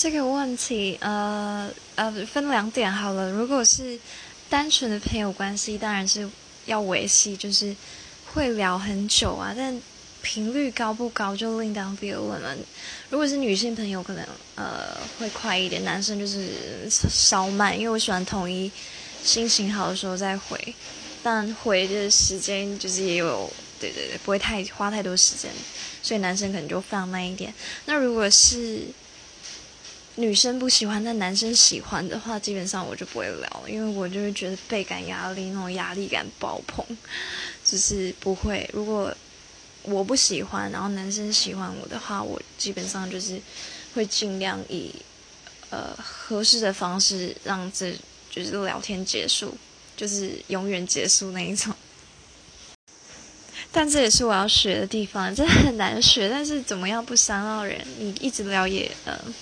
这个问题，呃呃，分两点好了。如果是单纯的朋友关系，当然是要维系，就是会聊很久啊。但频率高不高就另当别论了。如果是女性朋友，可能呃会快一点；男生就是稍慢，因为我喜欢统一心情好的时候再回，但回的时间就是也有，对对对，不会太花太多时间，所以男生可能就放慢一点。那如果是女生不喜欢，但男生喜欢的话，基本上我就不会聊，因为我就会觉得倍感压力，那种压力感爆棚，就是不会。如果我不喜欢，然后男生喜欢我的话，我基本上就是会尽量以呃合适的方式让这就是聊天结束，就是永远结束那一种。但这也是我要学的地方，这很难学，但是怎么样不伤到人？你一直聊也呃。